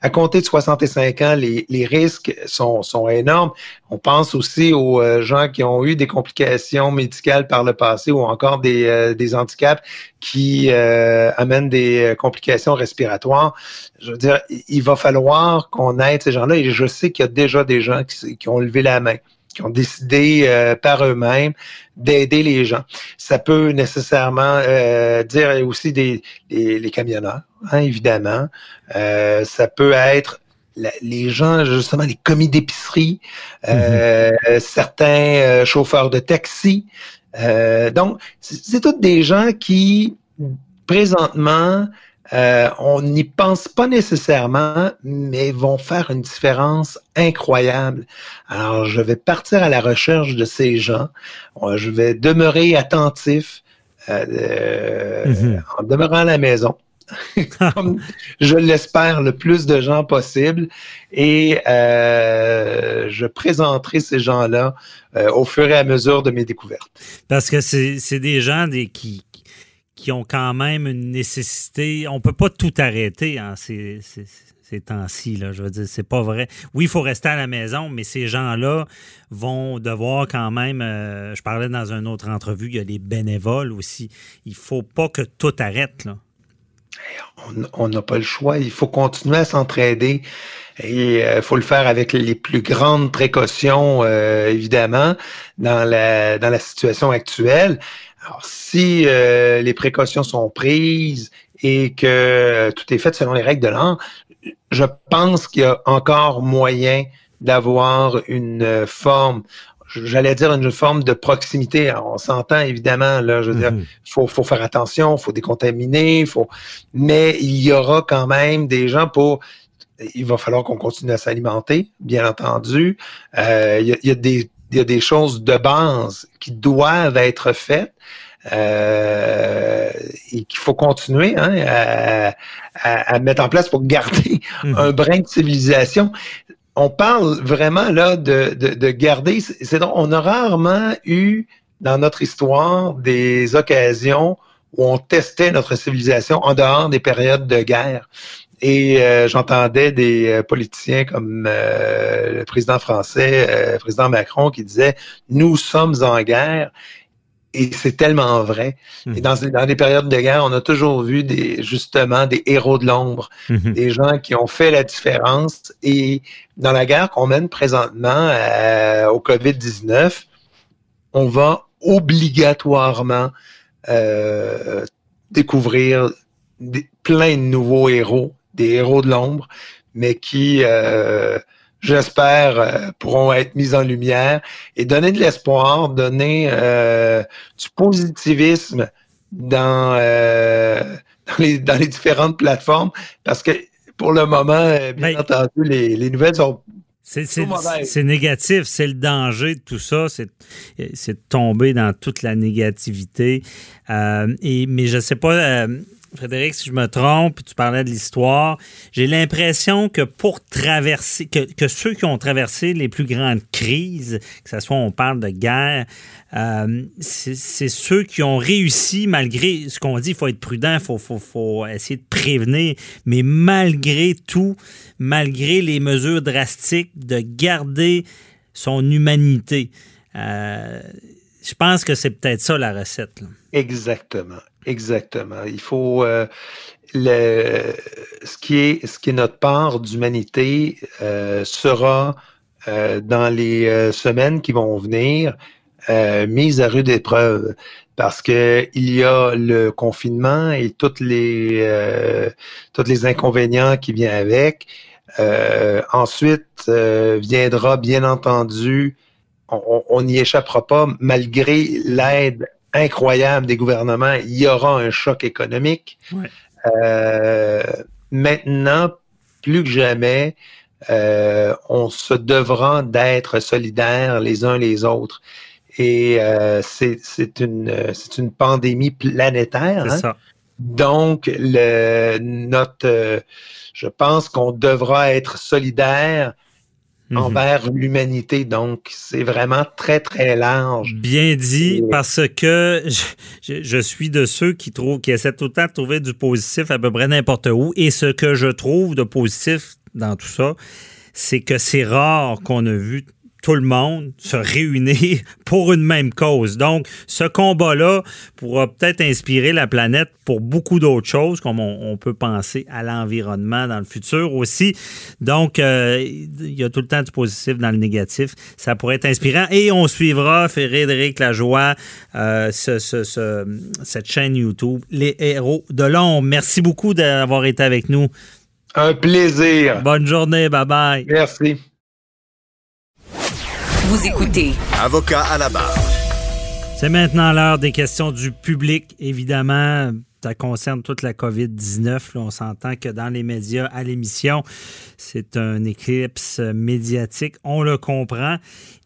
à compter de 65 ans, les, risques sont, énormes. On pense aussi aux euh, gens qui ont eu des complications médicales par le passé ou encore des, euh, handicaps qui euh, amènent des complications respiratoires. Je veux dire, il va falloir qu'on aide ces gens-là et je sais qu'il y a déjà des gens qui ont levé la main qui ont décidé par eux-mêmes d'aider les gens. Ça peut nécessairement euh, dire aussi des, les camionneurs, hein, évidemment. Euh, ça peut être les gens, justement, les commis d'épicerie, euh, mm-hmm. certains chauffeurs de taxi. donc, c'est tous des gens qui, présentement, euh, on n'y pense pas nécessairement, mais vont faire une différence incroyable. Alors, je vais partir à la recherche de ces gens. Euh, je vais demeurer attentif euh, mhm. en demeurant à la maison. Comme je l'espère, le plus de gens possible. Et je présenterai ces gens-là au fur et à mesure de mes découvertes. Parce que c'est des gens des, qui, qui ont quand même une nécessité. On peut pas tout arrêter en ces, temps-ci. Je veux dire, c'est pas vrai. Oui, il faut rester à la maison, mais ces gens-là vont devoir quand même. Euh, je parlais dans une autre entrevue, il y a des bénévoles aussi. Il faut pas que tout arrête. Là. On n'a pas le choix. Il faut continuer à s'entraider. Et il euh, faut le faire avec les plus grandes précautions, euh, évidemment, dans la situation actuelle. Alors, si euh, les précautions sont prises et que tout est fait selon les règles de l'art, je pense qu'il y a encore moyen d'avoir une forme, j'allais dire une forme de proximité. on s'entend évidemment, là, je veux dire, mhm. faut, faut faire attention, faut décontaminer, faut, mais il y aura quand même des gens pour il va falloir qu'on continue à s'alimenter, bien entendu. Euh, il, y a, des, il y a des choses de base qui doivent être faites. Euh, et qu'il faut continuer hein, à, mettre en place pour garder mhm. un brin de civilisation. On parle vraiment là de, de, garder. C'est on a rarement eu dans notre histoire des occasions où on testait notre civilisation en dehors des périodes de guerre. Et euh, j'entendais des euh, politiciens comme euh, le président français, le président Macron, qui disaient Nous sommes en guerre. Et c'est tellement vrai. Et dans, dans des périodes de guerre, on a toujours vu des, justement des héros de l'ombre, mhm. des gens qui ont fait la différence. Et dans la guerre qu'on mène présentement au COVID-19, on va obligatoirement découvrir des, plein de nouveaux héros des héros de l'ombre, mais qui, euh, j'espère, euh, pourront être mis en lumière et donner de l'espoir, donner euh, du positivisme dans, dans, les, dans les différentes plateformes, parce que pour le moment, bien ben, entendu, les, les nouvelles sont C'est négatif, c'est le danger de tout ça, c'est de tomber dans toute la négativité. Euh, et, mais je ne sais pas, euh, Frédéric, si je me trompe, tu parlais de l'histoire, j'ai l'impression que pour traverser, que, ceux qui ont traversé les plus grandes crises, que ce soit on parle de guerre, euh, c'est ceux qui ont réussi, malgré ce qu'on dit, il faut être prudent, il faut, essayer de prévenir, mais malgré tout, malgré les mesures drastiques, de garder son humanité. Euh, je pense que c'est peut-être ça la recette. Exactement. Exactement. Il faut euh, le, ce qui est ce qui est notre part d'humanité euh, sera euh, dans les semaines qui vont venir mise à rude épreuve parce que il y a le confinement et toutes les tous les inconvénients qui viennent avec. ensuite viendra bien entendu on n'y échappera pas malgré l'aide incroyable des gouvernements, il y aura un choc économique. Euh, maintenant, plus que jamais, euh, on se devra d'être solidaires les uns les autres. Et euh, c'est une, une pandémie planétaire. Hein. Donc, le, notre, je pense qu'on devra être Mhm. envers l'humanité. Donc, c'est vraiment très, très large. Bien dit, parce que je, suis de ceux qui trouvent, qui essaient tout le temps de trouver du positif à peu près n'importe où. Et ce que je trouve de positif dans tout ça, c'est que c'est rare qu'on a vu tout le monde se réunir pour une même cause. Donc, ce combat-là pourra peut-être inspirer la planète pour beaucoup d'autres choses, comme on, peut penser à l'environnement dans le futur aussi. Donc, euh, il y a tout le temps du positif dans le négatif. Ça pourrait être inspirant. Et on suivra Frédéric Lajoie, euh, ce, cette chaîne YouTube, Les Héros de l'ombre. Merci beaucoup d'avoir été avec nous. Un plaisir. Bonne journée. Bye bye. Merci. Vous écoutez. Avocat à la barre. C'est maintenant l'heure des questions du public. Évidemment, ça concerne toute la COVID-19. On s'entend que dans les médias, à l'émission, c'est un éclipse médiatique. On le comprend.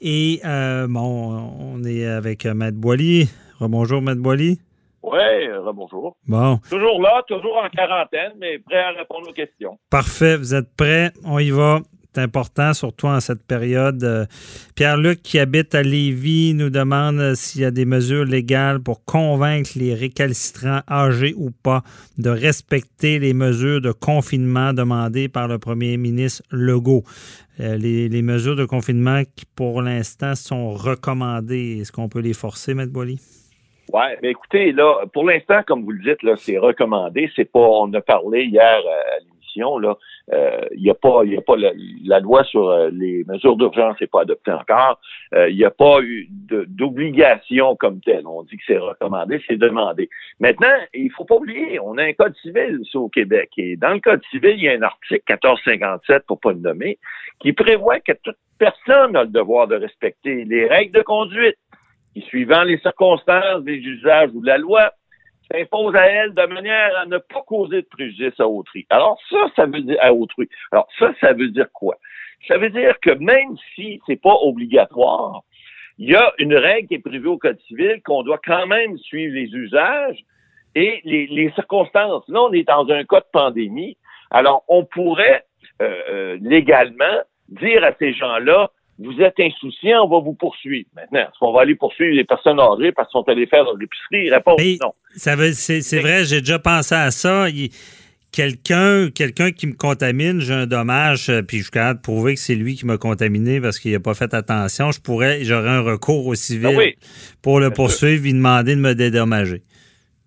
Et euh, bon, on est avec Maître Boily. Rebonjour, Maître Boily. Oui, rebonjour. Bon. Toujours là, toujours en quarantaine, mais prêt à répondre aux questions. Parfait, vous êtes prêts? On y va important, surtout en cette période. Euh, Pierre-Luc, qui habite à Lévis, nous demande euh, s'il y a des mesures légales pour convaincre les récalcitrants âgés ou pas de respecter les mesures de confinement demandées par le premier ministre Legault. Euh, les, mesures de confinement qui, pour l'instant, sont recommandées, est-ce qu'on peut les forcer, M. Boily? Oui, mais écoutez, là, pour l'instant, comme vous le dites, c'est recommandé. C'est pas, on a parlé hier à l'émission, il euh, n'y a pas, y a pas la, loi sur euh, les mesures d'urgence n'est pas adoptée encore. Il euh, n'y a pas eu d'obligation comme telle. On dit que c'est recommandé, c'est demandé. Maintenant, il faut pas oublier, on a un code civil au Québec. Et dans le code civil, il y a un article 1457, pour pas le nommer, qui prévoit que toute personne a le devoir de respecter les règles de conduite qui, suivant les circonstances des usages ou la loi, s'impose à elle de manière à ne pas causer de préjudice à autrui. Alors ça, ça veut dire à autrui. Alors ça, ça veut dire quoi? Ça veut dire que même si c'est pas obligatoire, il y a une règle qui est prévue au Code civil qu'on doit quand même suivre les usages et les, circonstances. Là, on est dans un cas de pandémie. Alors, on pourrait euh, euh, légalement dire à ces gens-là, vous êtes insouciant, on va vous poursuivre. Maintenant, est-ce qu'on va aller poursuivre les personnes âgées parce qu'ils sont allés faire leur épicerie? Réponse non. Ça veut, c'est, vrai, j'ai déjà pensé à ça. quelqu'un, quelqu'un qui me contamine, j'ai un dommage, euh, puis je suis capable de prouver que c'est lui qui m'a contaminé parce qu'il n'a pas fait attention. Je pourrais, j'aurais un recours au civil ah pour le poursuivre et demander de me dédommager.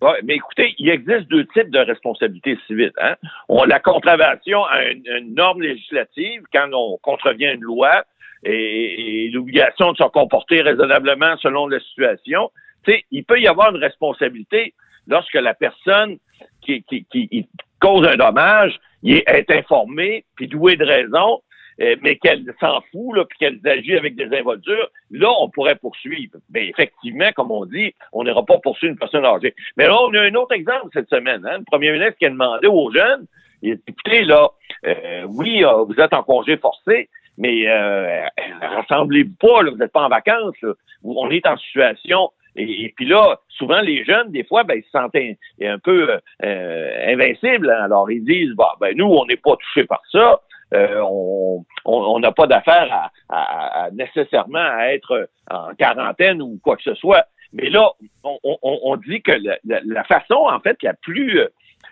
Oui, mais écoutez, il existe deux types de responsabilités civiles. Hein? On, la contravention à une, norme législative, quand on contrevient une loi, et, l'obligation de se comporter raisonnablement selon la situation. Tu sais, il peut y avoir une responsabilité lorsque la personne qui, qui, cause un dommage est, informée, puis douée de raison, euh, mais qu'elle s'en fout, là, puis qu'elle agit avec des involtures, là, on pourrait poursuivre. Mais effectivement, comme on dit, on n'ira pas poursuivre une personne âgée. Mais là, on a un autre exemple cette semaine. Hein? Le premier ministre qui a demandé aux jeunes, écoutez, là, euh, oui, euh, vous êtes en congé forcé, mais euh, rassemblez-vous pas, là, vous n'êtes pas en vacances. Là. On est en situation et, puis là, souvent les jeunes, des fois, ben, ils se sentent un, peu euh, invincibles. Hein. Alors ils disent, bah, ben nous, on n'est pas touchés par ça. Euh, on n'a pas d'affaire à, nécessairement à être en quarantaine ou quoi que ce soit. Mais là, on, dit que la, façon, en fait, la plus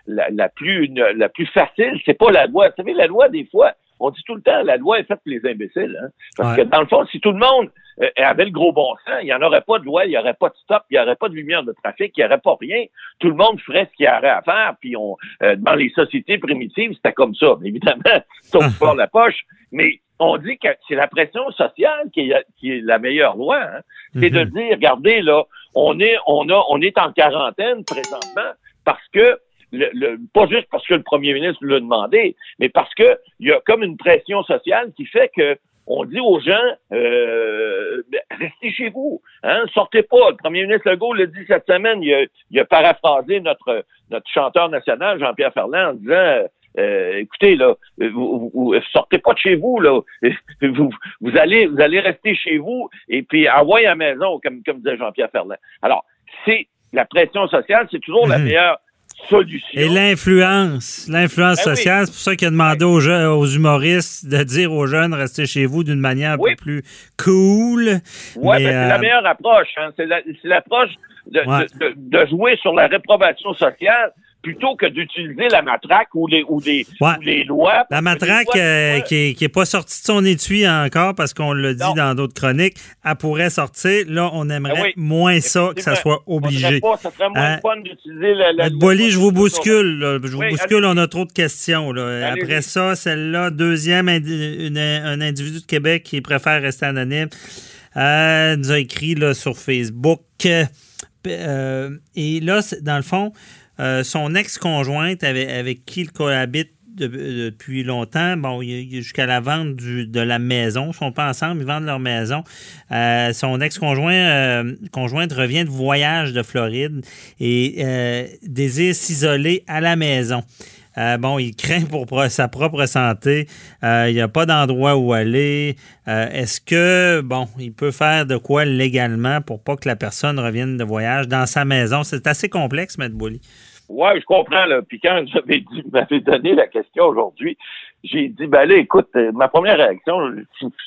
la, plus la plus facile, c'est pas la loi. Vous savez, la loi, des fois, on dit tout le temps, la loi est faite pour les imbéciles. Hein? Parce que dans le fond, si tout le monde euh, avait le gros bon sens, il n'y en aurait pas de loi, il n'y aurait pas de stop, il n'y aurait pas de lumière de trafic, il n'y aurait pas rien. Tout le monde ferait ce qu'il y aurait à faire. Puis on, euh, dans les sociétés primitives, c'était comme ça. Mais évidemment, sauf pour la poche. Mais on dit que c'est la pression sociale qui est, qui est la meilleure loi. Hein? C'est de mhm. dire, regardez, là, on est, on a, on est en quarantaine présentement parce que le, pas juste parce que le premier ministre l'a demandé, mais parce que il y a comme une pression sociale qui fait que on dit aux gens euh, ben, restez chez vous, hein, sortez pas. Le premier ministre Legault l'a dit cette semaine, il a, il a paraphrasé notre notre chanteur national Jean-Pierre Ferland en disant euh, écoutez là, vous, sortez pas de chez vous là, vous, vous allez vous allez rester chez vous et puis envoyez à la maison comme comme disait Jean-Pierre Ferland. Alors c'est la pression sociale, c'est toujours la mhm. Et l'influence, l'influence ben sociale, c'est pour ça qu'il a demandé aux, aux, humoristes de dire aux jeunes restez chez vous d'une manière un peu plus cool. Oui, mais, c'est la euh, meilleure approche. Hein. C'est l'approche de, jouer sur la réprobation sociale plutôt que d'utiliser la matraque ou les, ou les, les lois. La matraque euh, qui n'est pas sortie de son étui encore parce qu'on l'a dit dans d'autres chroniques, elle pourrait sortir. Là, on aimerait ben moins ça, que ça soit obligé. Pas, ça serait moins hein? fun d'utiliser la, la, je vous bouscule. Je vous bouscule, on a trop de questions. Là. Après ça, celle-là, deuxième, un individu de Québec qui préfère rester anonyme, euh, nous a écrit là, sur Facebook. Euh, et là, dans le fond, euh, son ex-conjointe avec, qui il cohabite depuis longtemps, bon, jusqu'à la vente de la maison. Ils ne sont pas ensemble, ils vendent leur maison. Euh, son ex-conjoint euh, revient de voyage de Floride et désire s'isoler à la maison. Bon, il craint pour sa propre santé. il n'y a pas d'endroit où aller. Est-ce que, bon, il peut faire de quoi légalement pour pas que la personne revienne de voyage dans sa maison? C'est assez complexe, M. Bouli. Oui, je comprends. Là. Puis quand j'avais m'avait donné la question aujourd'hui, j'ai dit, ben là, écoute, euh, ma première réaction,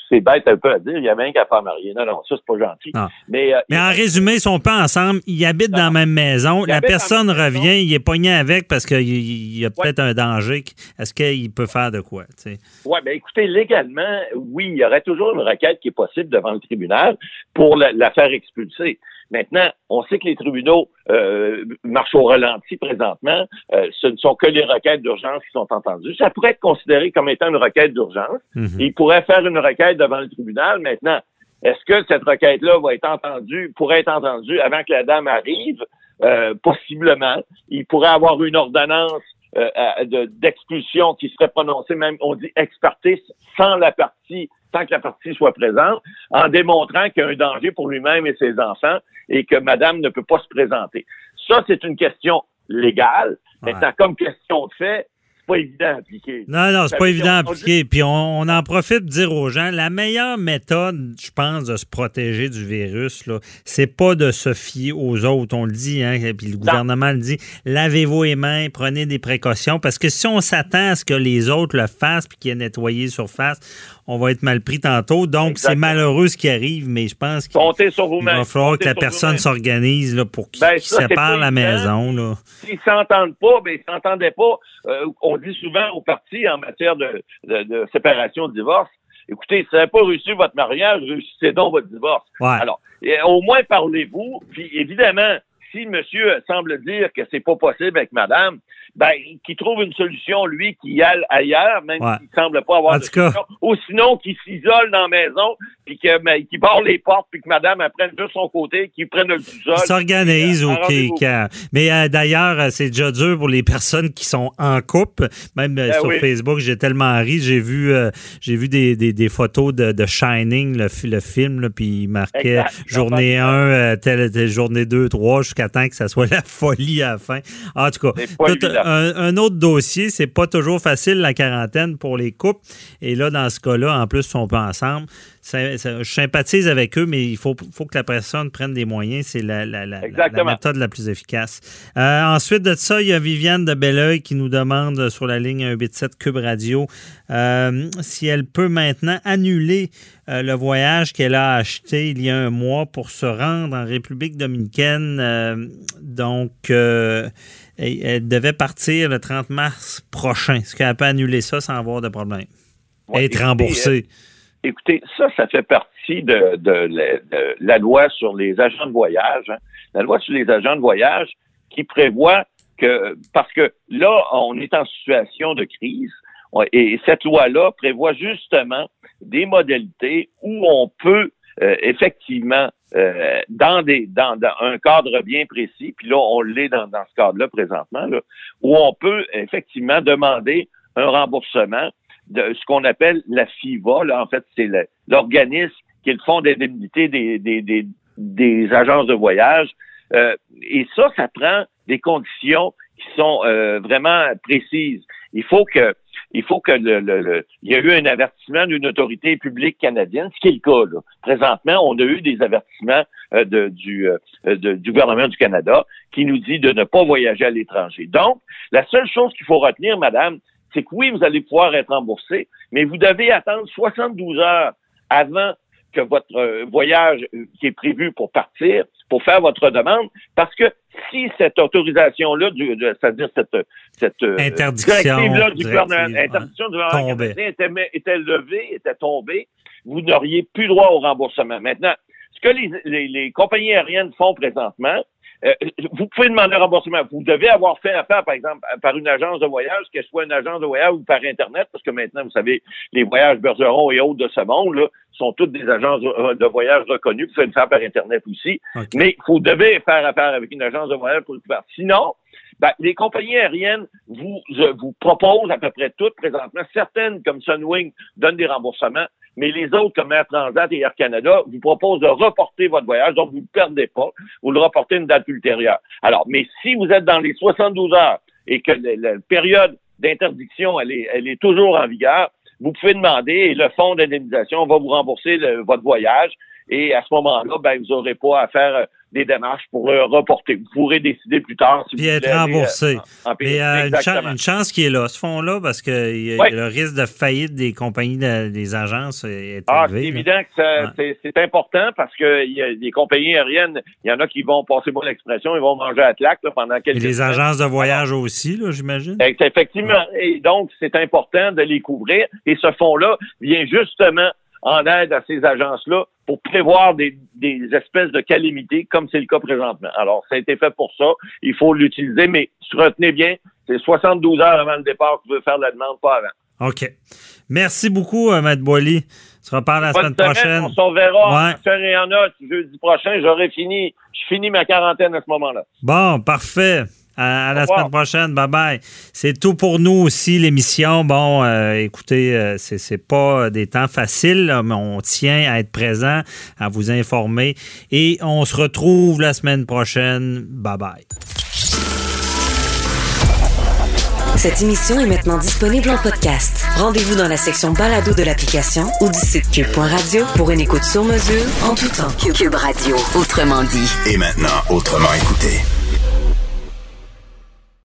c'est bête un peu à dire, il y avait un qui a pas marié. Non, non, ça, c'est pas gentil. Mais, euh, Mais en résumé, ils sont pas ensemble, ils habitent dans la même maison, la personne revient, il est pogné avec parce qu'il y a peut-être un danger. Est-ce qu'il peut faire de quoi? Oui, bien écoutez, légalement, oui, il y aurait toujours une requête qui est possible devant le tribunal pour la faire expulser. Maintenant, on sait que les tribunaux euh, marchent au ralenti présentement. Euh, ce ne sont que les requêtes d'urgence qui sont entendues. Ça pourrait être considéré comme étant une requête d'urgence. Mhm. Il pourrait faire une requête devant le tribunal. Maintenant, est-ce que cette requête-là va être entendue, pourrait être entendue avant que la dame arrive? Euh, possiblement. Il pourrait avoir une ordonnance d'expulsion qui serait prononcée, même on dit expertise, sans la partie que la partie soit présente, en démontrant qu'il y a un danger pour lui-même et ses enfants et que madame ne peut pas se présenter. Ça, c'est une question légale. Maintenant, comme question de fait, pas évident à appliquer. Non, non, c'est pas évident à appliquer. Puis on, en profite de dire aux gens, la meilleure méthode, je pense, de se protéger du virus, là, c'est pas de se fier aux autres. On le dit, hein, puis le gouvernement le dit, lavez-vous les mains, prenez des précautions, parce que si on s'attend à ce que les autres le fassent puis qu'il y ait nettoyé surface, on va être mal pris tantôt. Donc, c'est malheureux ce qui arrive, mais je pense qu'il va falloir que la personne s'organise pour qu'il ben, sépare la maison. Là. S'ils s'entendent pas, ben, ils s'entendaient pas. Euh, on dit souvent aux partis en matière de, séparation, de divorce, écoutez, si vous n'avez pas réussi votre mariage, réussissez donc votre divorce. Alors, au moins parlez-vous, puis évidemment, si monsieur semble dire que c'est pas possible avec madame, ben, qui trouve une solution, lui, qui aille ailleurs, même s'il semble pas avoir de solution, ou sinon qui s'isole dans la maison, puis ben, qui barre les portes, puis que madame elle prenne juste son côté, qu'il prenne le sol. s'organise, OK. Mais euh, d'ailleurs, euh, c'est déjà dur pour les personnes qui sont en couple. Même euh, ben sur Facebook, j'ai tellement ri, j'ai vu j'ai vu des, des, des, photos de, de Shining, le, le film, puis il marquait journée 1, telle, telle, journée 2, 3, jusqu'à jusqu'à temps que ça soit la folie à la fin. En tout cas, un, autre dossier, c'est pas toujours facile la quarantaine pour les couples. Et là, dans ce cas-là, en plus, ils sont pas ensemble je sympathise avec eux, mais il faut, faut que la personne prenne des moyens. C'est la, la, la, méthode la plus efficace. Euh, ensuite de ça, il y a Viviane de Belleuil qui nous demande sur la ligne 187 Cube Radio euh, si elle peut maintenant annuler euh, le voyage qu'elle a acheté il y a un mois pour se rendre en République dominicaine. donc, elle devait partir le 30 mars prochain. Est-ce qu'elle peut annuler ça sans avoir de problème? être remboursée. Écoutez, ça, ça fait partie de, la loi sur les agents de voyage. Hein. La loi sur les agents de voyage qui prévoit que, parce que là, on est en situation de crise, et cette loi-là prévoit justement des modalités où on peut euh, effectivement, euh, dans, des, dans, un cadre bien précis, puis là, on l'est dans, dans ce cadre-là présentement, là, où on peut effectivement demander un remboursement de ce qu'on appelle la FIVA. Là, en fait, c'est l'organisme qui est le fonds d'indemnité des, des, des, des, agences de voyage. Euh, et ça, ça prend des conditions qui sont euh, vraiment précises. Il faut que il faut que le, le, il y a eu un avertissement d'une autorité publique canadienne, ce qui est le cas. Là. Présentement, on a eu des avertissements euh, de, du, du gouvernement du Canada qui nous dit de ne pas voyager à l'étranger. Donc, la seule chose qu'il faut retenir, madame, c'est que oui, vous allez pouvoir être remboursé, mais vous devez attendre 72 heures avant que votre euh, voyage euh, qui est prévu pour partir, pour faire votre demande, parce que si cette autorisation-là, c'est-à-dire cette, cette euh, interdiction là du gouvernement, interdiction du gouvernement était, était levée, était tombée, vous n'auriez plus droit au remboursement. Maintenant, ce que les, les compagnies aériennes font présentement, vous pouvez demander un remboursement. Vous devez avoir fait affaire, par exemple, par une agence de voyage, qu'elle soit une agence de voyage ou par Internet, parce que maintenant, vous savez, les voyages Bergeron et autres de ce monde là, sont toutes des agences de voyage reconnues. Vous pouvez le faire par Internet aussi. Mais vous devez faire affaire avec une agence de voyage pour le faire. Sinon, ben, les compagnies aériennes vous, vous proposent à peu près toutes présentement. Certaines, comme Sunwing, donnent des remboursements mais les autres, comme Air Transat et Air Canada, vous proposent de reporter votre voyage, donc vous ne perdez pas, vous le reportez une date ultérieure. Alors, mais si vous êtes dans les 72 heures et que la, période d'interdiction, elle est, elle est toujours en vigueur, vous pouvez demander et le fonds d'indemnisation va vous rembourser votre voyage. Et à ce moment-là, ben, vous n'aurez pas à faire des démarches pour le reporter. Vous pourrez décider plus tard si Puis être remboursé. Euh, Mais euh, une, chance qui est là, ce fonds-là, parce que le risque de faillite des compagnies, des agences est ah, élevé. C'est évident que c'est important parce que y a des compagnies aériennes, il y en a qui vont passer moi l'expression, ils vont manger à claque pendant quelques Et les agences de voyage aussi, j'imagine. Effectivement. Et donc, c'est important de les couvrir. Et ce fonds-là vient justement en aide à ces agences-là pour prévoir des, espèces de calamités comme c'est le cas présentement. Alors, ça a été fait pour ça. Il faut l'utiliser, mais retenez bien, c'est 72 heures avant le départ que vous pouvez faire la demande, pas avant. OK. Merci beaucoup, euh, Matt Boily. On se reparle la semaine, prochaine. On se reverra ouais. en note jeudi prochain. J'aurai fini, je finis ma quarantaine à ce moment-là. Bon, parfait. À, la semaine prochaine. Bye bye. C'est tout pour nous aussi, l'émission. Bon, euh, écoutez, euh, c'est pas des temps faciles, mais on tient à être présent, à vous informer. Et on se retrouve la semaine prochaine. Bye bye. Cette émission est maintenant disponible en podcast. Rendez-vous dans la section balado de l'application ou du site cube.radio pour une écoute sur mesure en tout temps. Cube Radio, autrement dit. Et maintenant, autrement écouté.